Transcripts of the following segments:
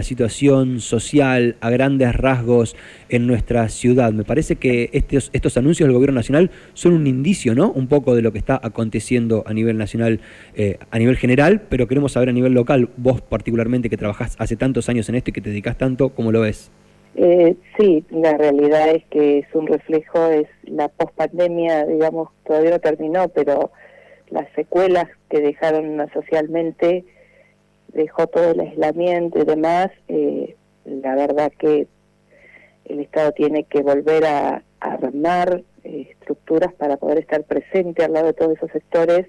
la situación social a grandes rasgos en nuestra ciudad. Me parece que estos, estos anuncios del Gobierno Nacional son un indicio, ¿no? Un poco de lo que está aconteciendo a nivel nacional, eh, a nivel general, pero queremos saber a nivel local, vos particularmente que trabajás hace tantos años en esto y que te dedicas tanto, ¿cómo lo ves? Eh, sí, la realidad es que es un reflejo, es la pospandemia, digamos, todavía no terminó, pero las secuelas que dejaron socialmente dejó todo el aislamiento y demás, eh, la verdad que el Estado tiene que volver a, armar eh, estructuras para poder estar presente al lado de todos esos sectores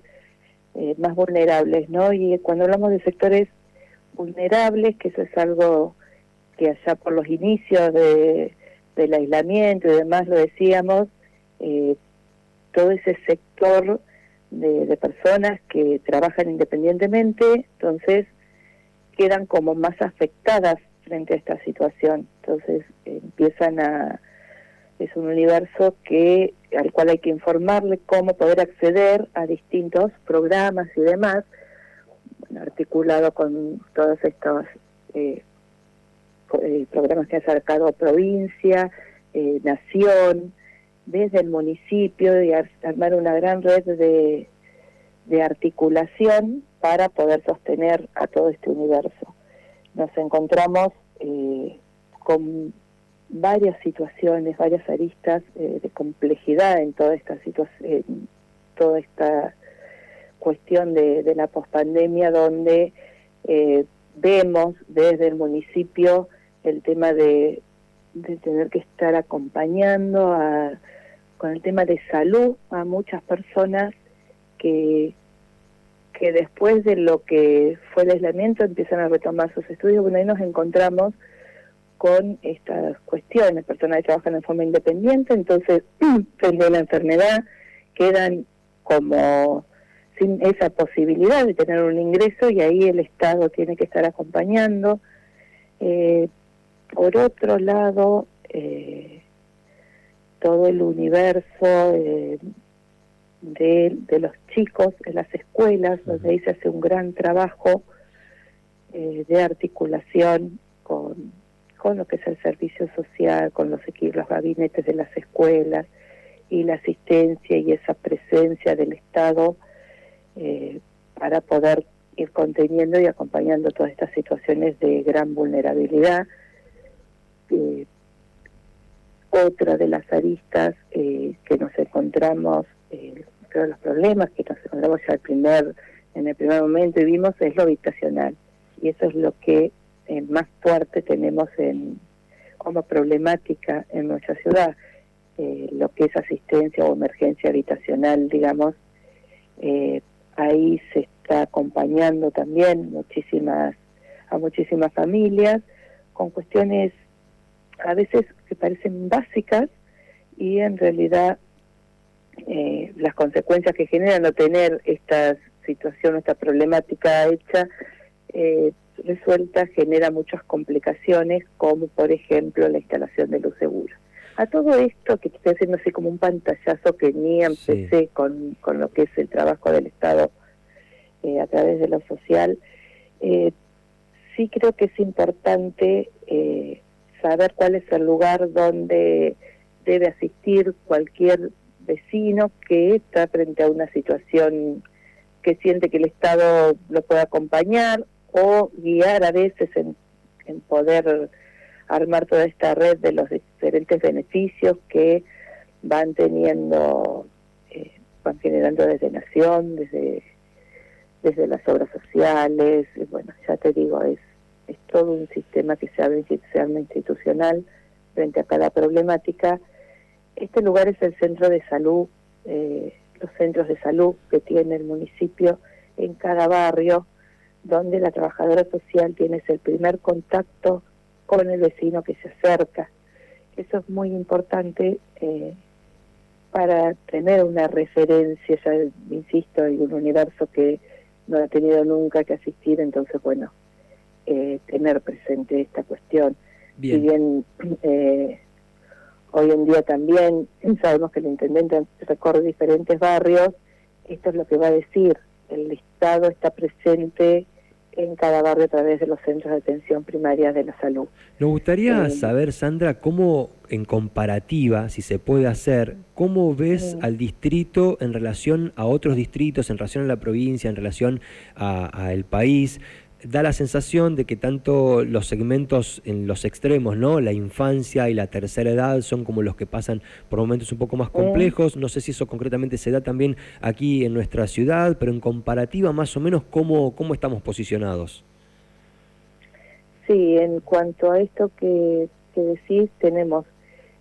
eh, más vulnerables, ¿no? Y cuando hablamos de sectores vulnerables, que eso es algo que allá por los inicios de, del aislamiento y demás lo decíamos, todo ese sector de, personas que trabajan independientemente, entonces quedan como más afectadas frente a esta situación. Entonces empiezan a... Es un universo que al cual hay que informarle cómo poder acceder a distintos programas y demás, articulado con todos estos eh, eh, programas que ha acercado provincia, eh, nación, desde el municipio y armar una gran red de, de articulación para poder sostener a todo este universo. Nos encontramos eh, con varias situaciones, varias aristas eh, de complejidad en toda esta situación, toda esta cuestión de, la pospandemia, donde eh, vemos desde el municipio el tema de, de tener que estar acompañando a, con el tema de salud a muchas personas que, que después de lo que fue el aislamiento empiezan a retomar sus estudios, bueno, ahí nos encontramos con estas cuestiones, personas que trabajan de forma independiente, entonces frente a la enfermedad quedan como sin esa posibilidad de tener un ingreso y ahí el Estado tiene que estar acompañando. Eh, por otro lado, eh, todo el universo eh, de, los chicos en las escuelas, donde ahí se hace un gran trabajo eh, de articulación con, con lo que es el servicio social, con los equipos, los gabinetes de las escuelas y la asistencia y esa presencia del Estado eh, para poder ir conteniendo y acompañando todas estas situaciones de gran vulnerabilidad. Eh, otra de las aristas que nos encontramos eh, creo los problemas que nos encontramos ya el primer, en el primer momento y vimos es lo habitacional. Y eso es lo que eh, más fuerte tenemos en, como problemática en nuestra ciudad. Eh, lo que es asistencia o emergencia habitacional, digamos, eh, ahí se está acompañando también muchísimas a muchísimas familias con cuestiones a veces que parecen básicas y en realidad eh, las consecuencias que genera no tener esta situación, esta problemática hecha eh, resuelta, genera muchas complicaciones, como por ejemplo la instalación de luz segura. A todo esto que estoy haciendo así como un pantallazo que ni empecé con, con lo que es el trabajo del Estado eh, a través de lo social, eh, sí creo que es importante eh, saber cuál es el lugar donde debe asistir cualquier vecino que está frente a una situación que siente que el Estado lo puede acompañar o guiar a veces en, poder armar toda esta red de los diferentes beneficios que van teniendo, eh, van generando desde Nación, desde, desde las obras sociales, bueno, ya te digo, es, es todo un sistema que se abre institucional frente a cada problemática este lugar es el centro de salud, eh, los centros de salud que tiene el municipio en cada barrio, donde la trabajadora social tiene el primer contacto con el vecino que se acerca. Eso es muy importante eh, para tener una referencia, ya insisto, en un universo que no ha tenido nunca que asistir, entonces, bueno, eh, tener presente esta cuestión. Bien. Si bien eh, Hoy en día también sabemos que el intendente recorre diferentes barrios. Esto es lo que va a decir. El Estado está presente en cada barrio a través de los centros de atención primaria de la salud. Nos gustaría eh, saber, Sandra, cómo en comparativa, si se puede hacer, cómo ves al distrito en relación a otros distritos, en relación a la provincia, en relación al país, da la sensación de que tanto los segmentos en los extremos, ¿no? La infancia y la tercera edad son como los que pasan por momentos un poco más complejos. No sé si eso concretamente se da también aquí en nuestra ciudad, pero en comparativa más o menos cómo, cómo estamos posicionados. Sí, en cuanto a esto que, que decís, tenemos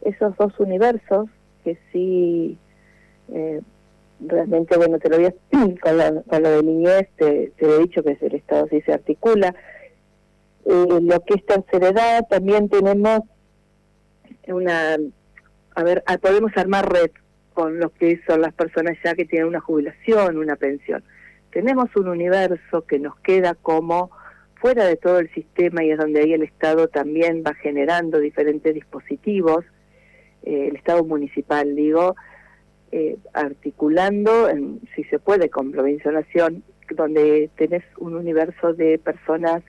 esos dos universos que sí eh, realmente, bueno, te lo voy a, con, con lo de niñez, te, te, he dicho que el Estado sí se articula. Eh, lo que es tercera también tenemos una, a ver, ah, podemos armar red con lo que son las personas ya que tienen una jubilación, una pensión. Tenemos un universo que nos queda como fuera de todo el sistema y es donde ahí el Estado también va generando diferentes dispositivos, eh, el Estado municipal, digo, eh, articulando, si se puede, con Provincia Nación, donde tenés un universo de personas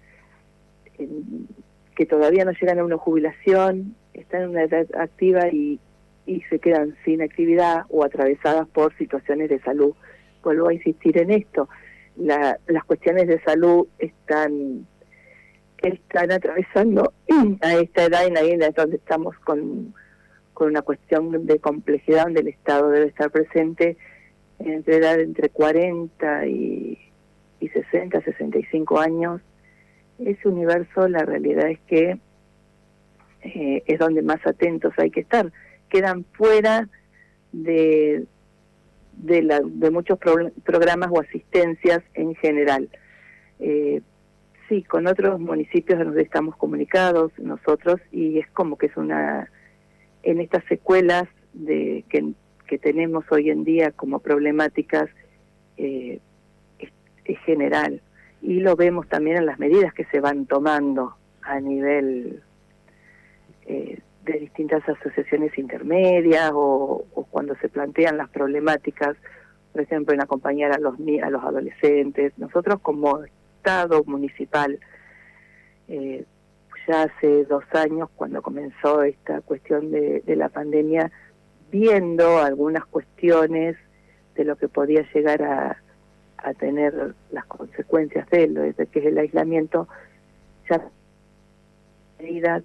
que todavía no llegan a una jubilación, están en una edad activa y, y se quedan sin actividad o atravesadas por situaciones de salud. Vuelvo a insistir en esto, la, las cuestiones de salud están están atravesando a esta edad en ahí es donde estamos con con una cuestión de complejidad donde el Estado debe estar presente entre edad entre 40 y, y 60, 65 años. Ese universo, la realidad es que eh, es donde más atentos hay que estar. Quedan fuera de, de, la, de muchos programas o asistencias en general. Eh, sí, con otros municipios nos estamos comunicados nosotros y es como que es una en estas secuelas de, que, tenemos hoy en día como problemáticas eh, es, general. Y lo vemos también en las medidas que se van tomando a nivel eh, de distintas asociaciones intermedias o, cuando se plantean las problemáticas, por ejemplo, en acompañar a los, a los adolescentes. Nosotros como Estado municipal eh, ya hace dos años, cuando comenzó esta cuestión de, la pandemia, viendo algunas cuestiones de lo que podía llegar a, tener las consecuencias de lo de que es el aislamiento, ya medida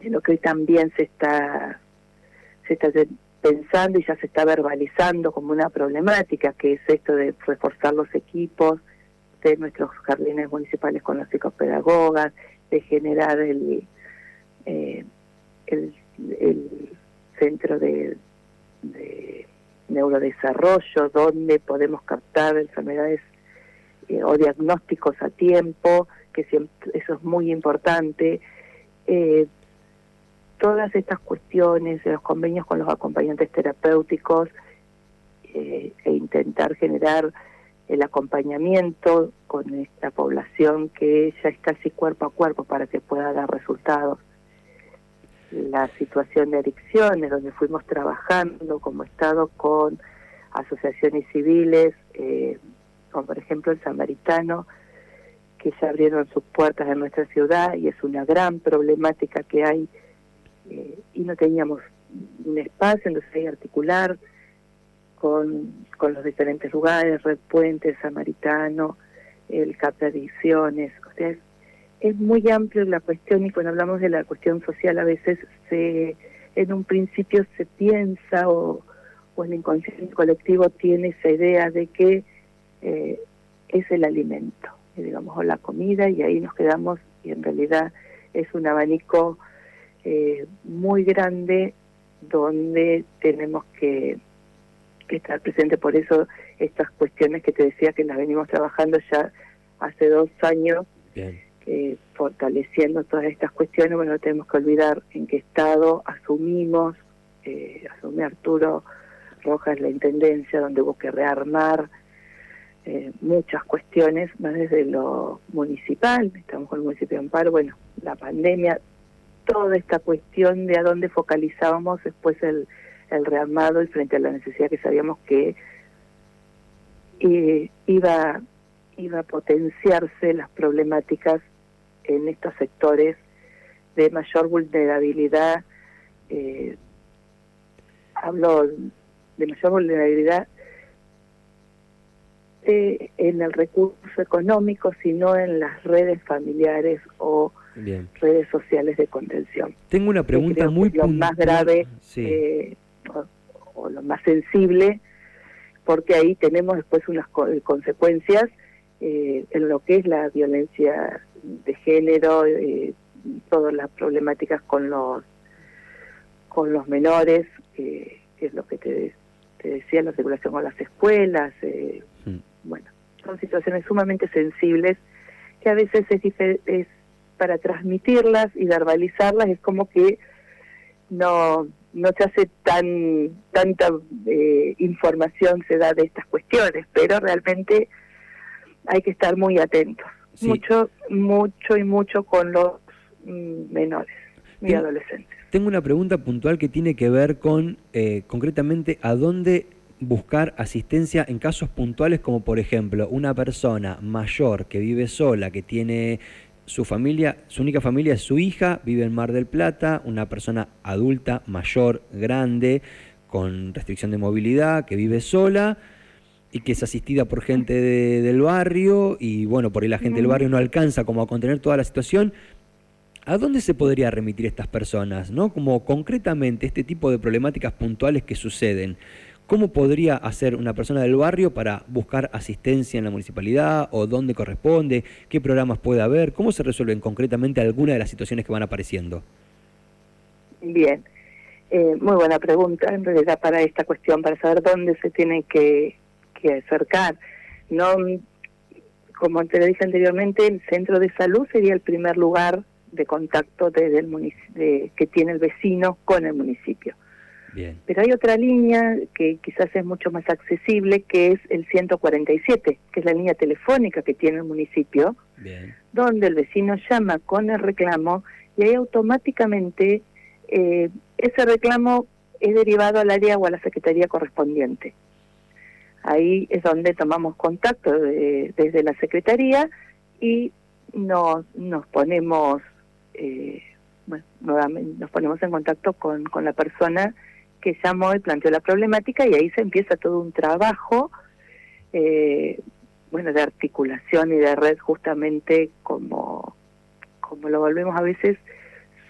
de lo que hoy también se está se está pensando y ya se está verbalizando como una problemática, que es esto de reforzar los equipos de nuestros jardines municipales con los psicopedagogas, de generar el, eh, el, centro de, neurodesarrollo, donde podemos captar enfermedades eh, o diagnósticos a tiempo, que eso es muy importante. Eh, todas estas cuestiones, los convenios con los acompañantes terapéuticos e intentar generar el acompañamiento con esta población que ya está así cuerpo a cuerpo para que pueda dar resultados. La situación de adicciones, donde fuimos trabajando como Estado con asociaciones civiles, eh, como por ejemplo el Samaritano, que ya abrieron sus puertas en nuestra ciudad y es una gran problemática que hay eh, y no teníamos un espacio en donde articular con, los diferentes lugares, Red Puente, Samaritano, el CAP de Adicciones. O sea, es, muy amplio la cuestión y cuando hablamos de la cuestión social a veces se en un principio se piensa o, o el inconsciente colectivo tiene esa idea de que eh, es el alimento, digamos, o la comida y ahí nos quedamos y en realidad es un abanico eh, muy grande donde tenemos que estar presente. Por eso estas cuestiones que te decía que las venimos trabajando ya hace dos años, eh, fortaleciendo todas estas cuestiones, bueno, no tenemos que olvidar en qué estado asumimos, eh, asume Arturo Rojas la Intendencia, donde hubo que rearmar eh, muchas cuestiones, más desde lo municipal, estamos con el municipio de Amparo, bueno, la pandemia, toda esta cuestión de a dónde focalizábamos después el el rearmado y frente a la necesidad que sabíamos que eh, iba iba a potenciarse las problemáticas en estos sectores de mayor vulnerabilidad. Eh, hablo de mayor vulnerabilidad eh, en el recurso económico, sino en las redes familiares o redes sociales de contención. Tengo una pregunta muy Lo más grave eh, o, lo más sensible, porque ahí tenemos después unas consecuencias eh, en lo que es la violencia de género, eh, todas las problemáticas con los con los menores, que es lo que te, decía, la regulación con las escuelas, eh, mm. bueno, son situaciones sumamente sensibles que a veces es, es para transmitirlas y verbalizarlas es como que no no se hace tan tanta eh, información se da de estas cuestiones, pero realmente hay que estar muy atentos, mucho, mucho y mucho con los mm, menores y adolescentes. Tengo una pregunta puntual que tiene que ver con eh, concretamente a dónde buscar asistencia en casos puntuales como por ejemplo una persona mayor que vive sola, que tiene su familia, su única familia es su hija, vive en Mar del Plata, una persona adulta, mayor, grande, con restricción de movilidad, que vive sola y que es asistida por gente del barrio y bueno, por ahí la gente del barrio no alcanza como a contener toda la situación. ¿A dónde se podría remitir estas personas? ¿no? Como concretamente este tipo de problemáticas puntuales que suceden. ¿Cómo podría hacer una persona del barrio para buscar asistencia en la municipalidad o dónde corresponde? ¿Qué programas puede haber? ¿Cómo se resuelven concretamente algunas de las situaciones que van apareciendo? Bien, eh, muy buena pregunta en realidad para esta cuestión, para saber dónde se tiene que, acercar. No, como te lo dije anteriormente, el centro de salud sería el primer lugar de contacto desde el que tiene el vecino con el municipio. Pero hay otra línea que quizás es mucho más accesible, que es el 147, que es la línea telefónica que tiene el municipio, donde el vecino llama con el reclamo y ahí automáticamente eh, ese reclamo es derivado al área o a la secretaría correspondiente. Ahí es donde tomamos contacto desde la secretaría y nos, nos ponemos eh, bueno, nos ponemos en contacto con, con la persona que llamó y planteó la problemática y ahí se empieza todo un trabajo, eh, bueno, de articulación y de red justamente como, como lo volvemos a veces,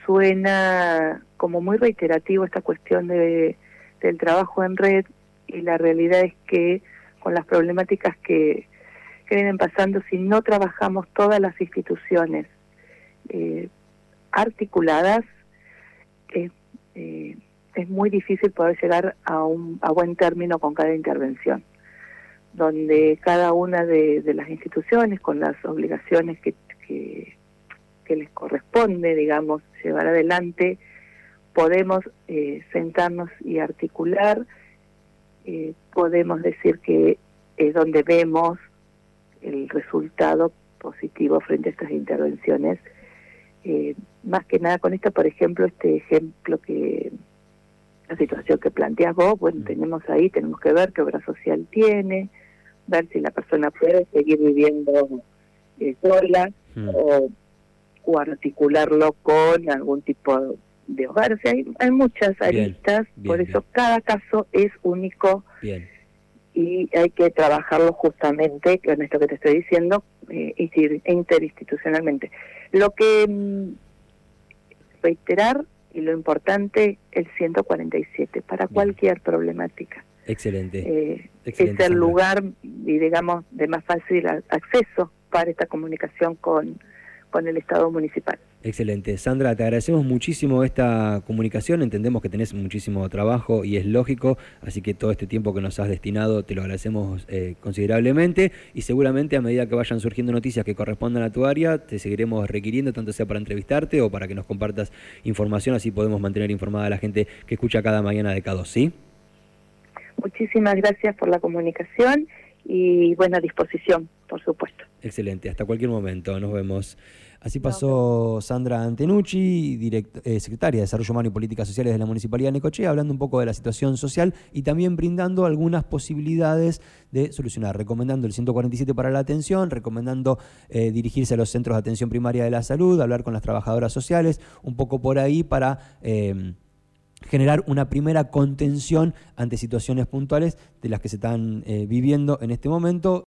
suena como muy reiterativo esta cuestión de, del trabajo en red y la realidad es que con las problemáticas que, que vienen pasando, si no trabajamos todas las instituciones eh, articuladas, eh, es muy difícil poder llegar a un a buen término con cada intervención, donde cada una de, las instituciones, con las obligaciones que, que, les corresponde, digamos, llevar adelante, podemos eh, sentarnos y articular, eh, podemos decir que es donde vemos el resultado positivo frente a estas intervenciones. Eh, más que nada con esto, por ejemplo, este ejemplo que la situación que planteas vos, bueno, mm. tenemos ahí, tenemos que ver qué obra social tiene, ver si la persona puede seguir viviendo eh, sola mm. o, articularlo con algún tipo de hogar. O sea, hay, muchas aristas, por eso cada caso es único y hay que trabajarlo justamente, con esto que te estoy diciendo, eh, interinstitucionalmente. Lo que mm, reiterar y lo importante, el 147, para cualquier problemática. Excelente. Eh, es el lugar, y digamos, de más fácil acceso para esta comunicación con, con el Estado municipal. Excelente. Sandra, te agradecemos muchísimo esta comunicación. Entendemos que tenés muchísimo trabajo y es lógico, así que todo este tiempo que nos has destinado te lo agradecemos eh, considerablemente y seguramente a medida que vayan surgiendo noticias que correspondan a tu área, te seguiremos requiriendo, tanto sea para entrevistarte o para que nos compartas información, así podemos mantener informada a la gente que escucha cada mañana de K2, ¿sí? Muchísimas gracias por la comunicación y buena disposición, por supuesto. Excelente, hasta cualquier momento, nos vemos. Así pasó Sandra Antenucci, eh, secretaria de Desarrollo Humano y Políticas Sociales de la Municipalidad de Necochea, hablando un poco de la situación social y también brindando algunas posibilidades de solucionar, recomendando el 147 para la atención, recomendando eh, dirigirse a los centros de atención primaria de la salud, hablar con las trabajadoras sociales, un poco por ahí para... Eh, generar una primera contención ante situaciones puntuales de las que se están viviendo en este momento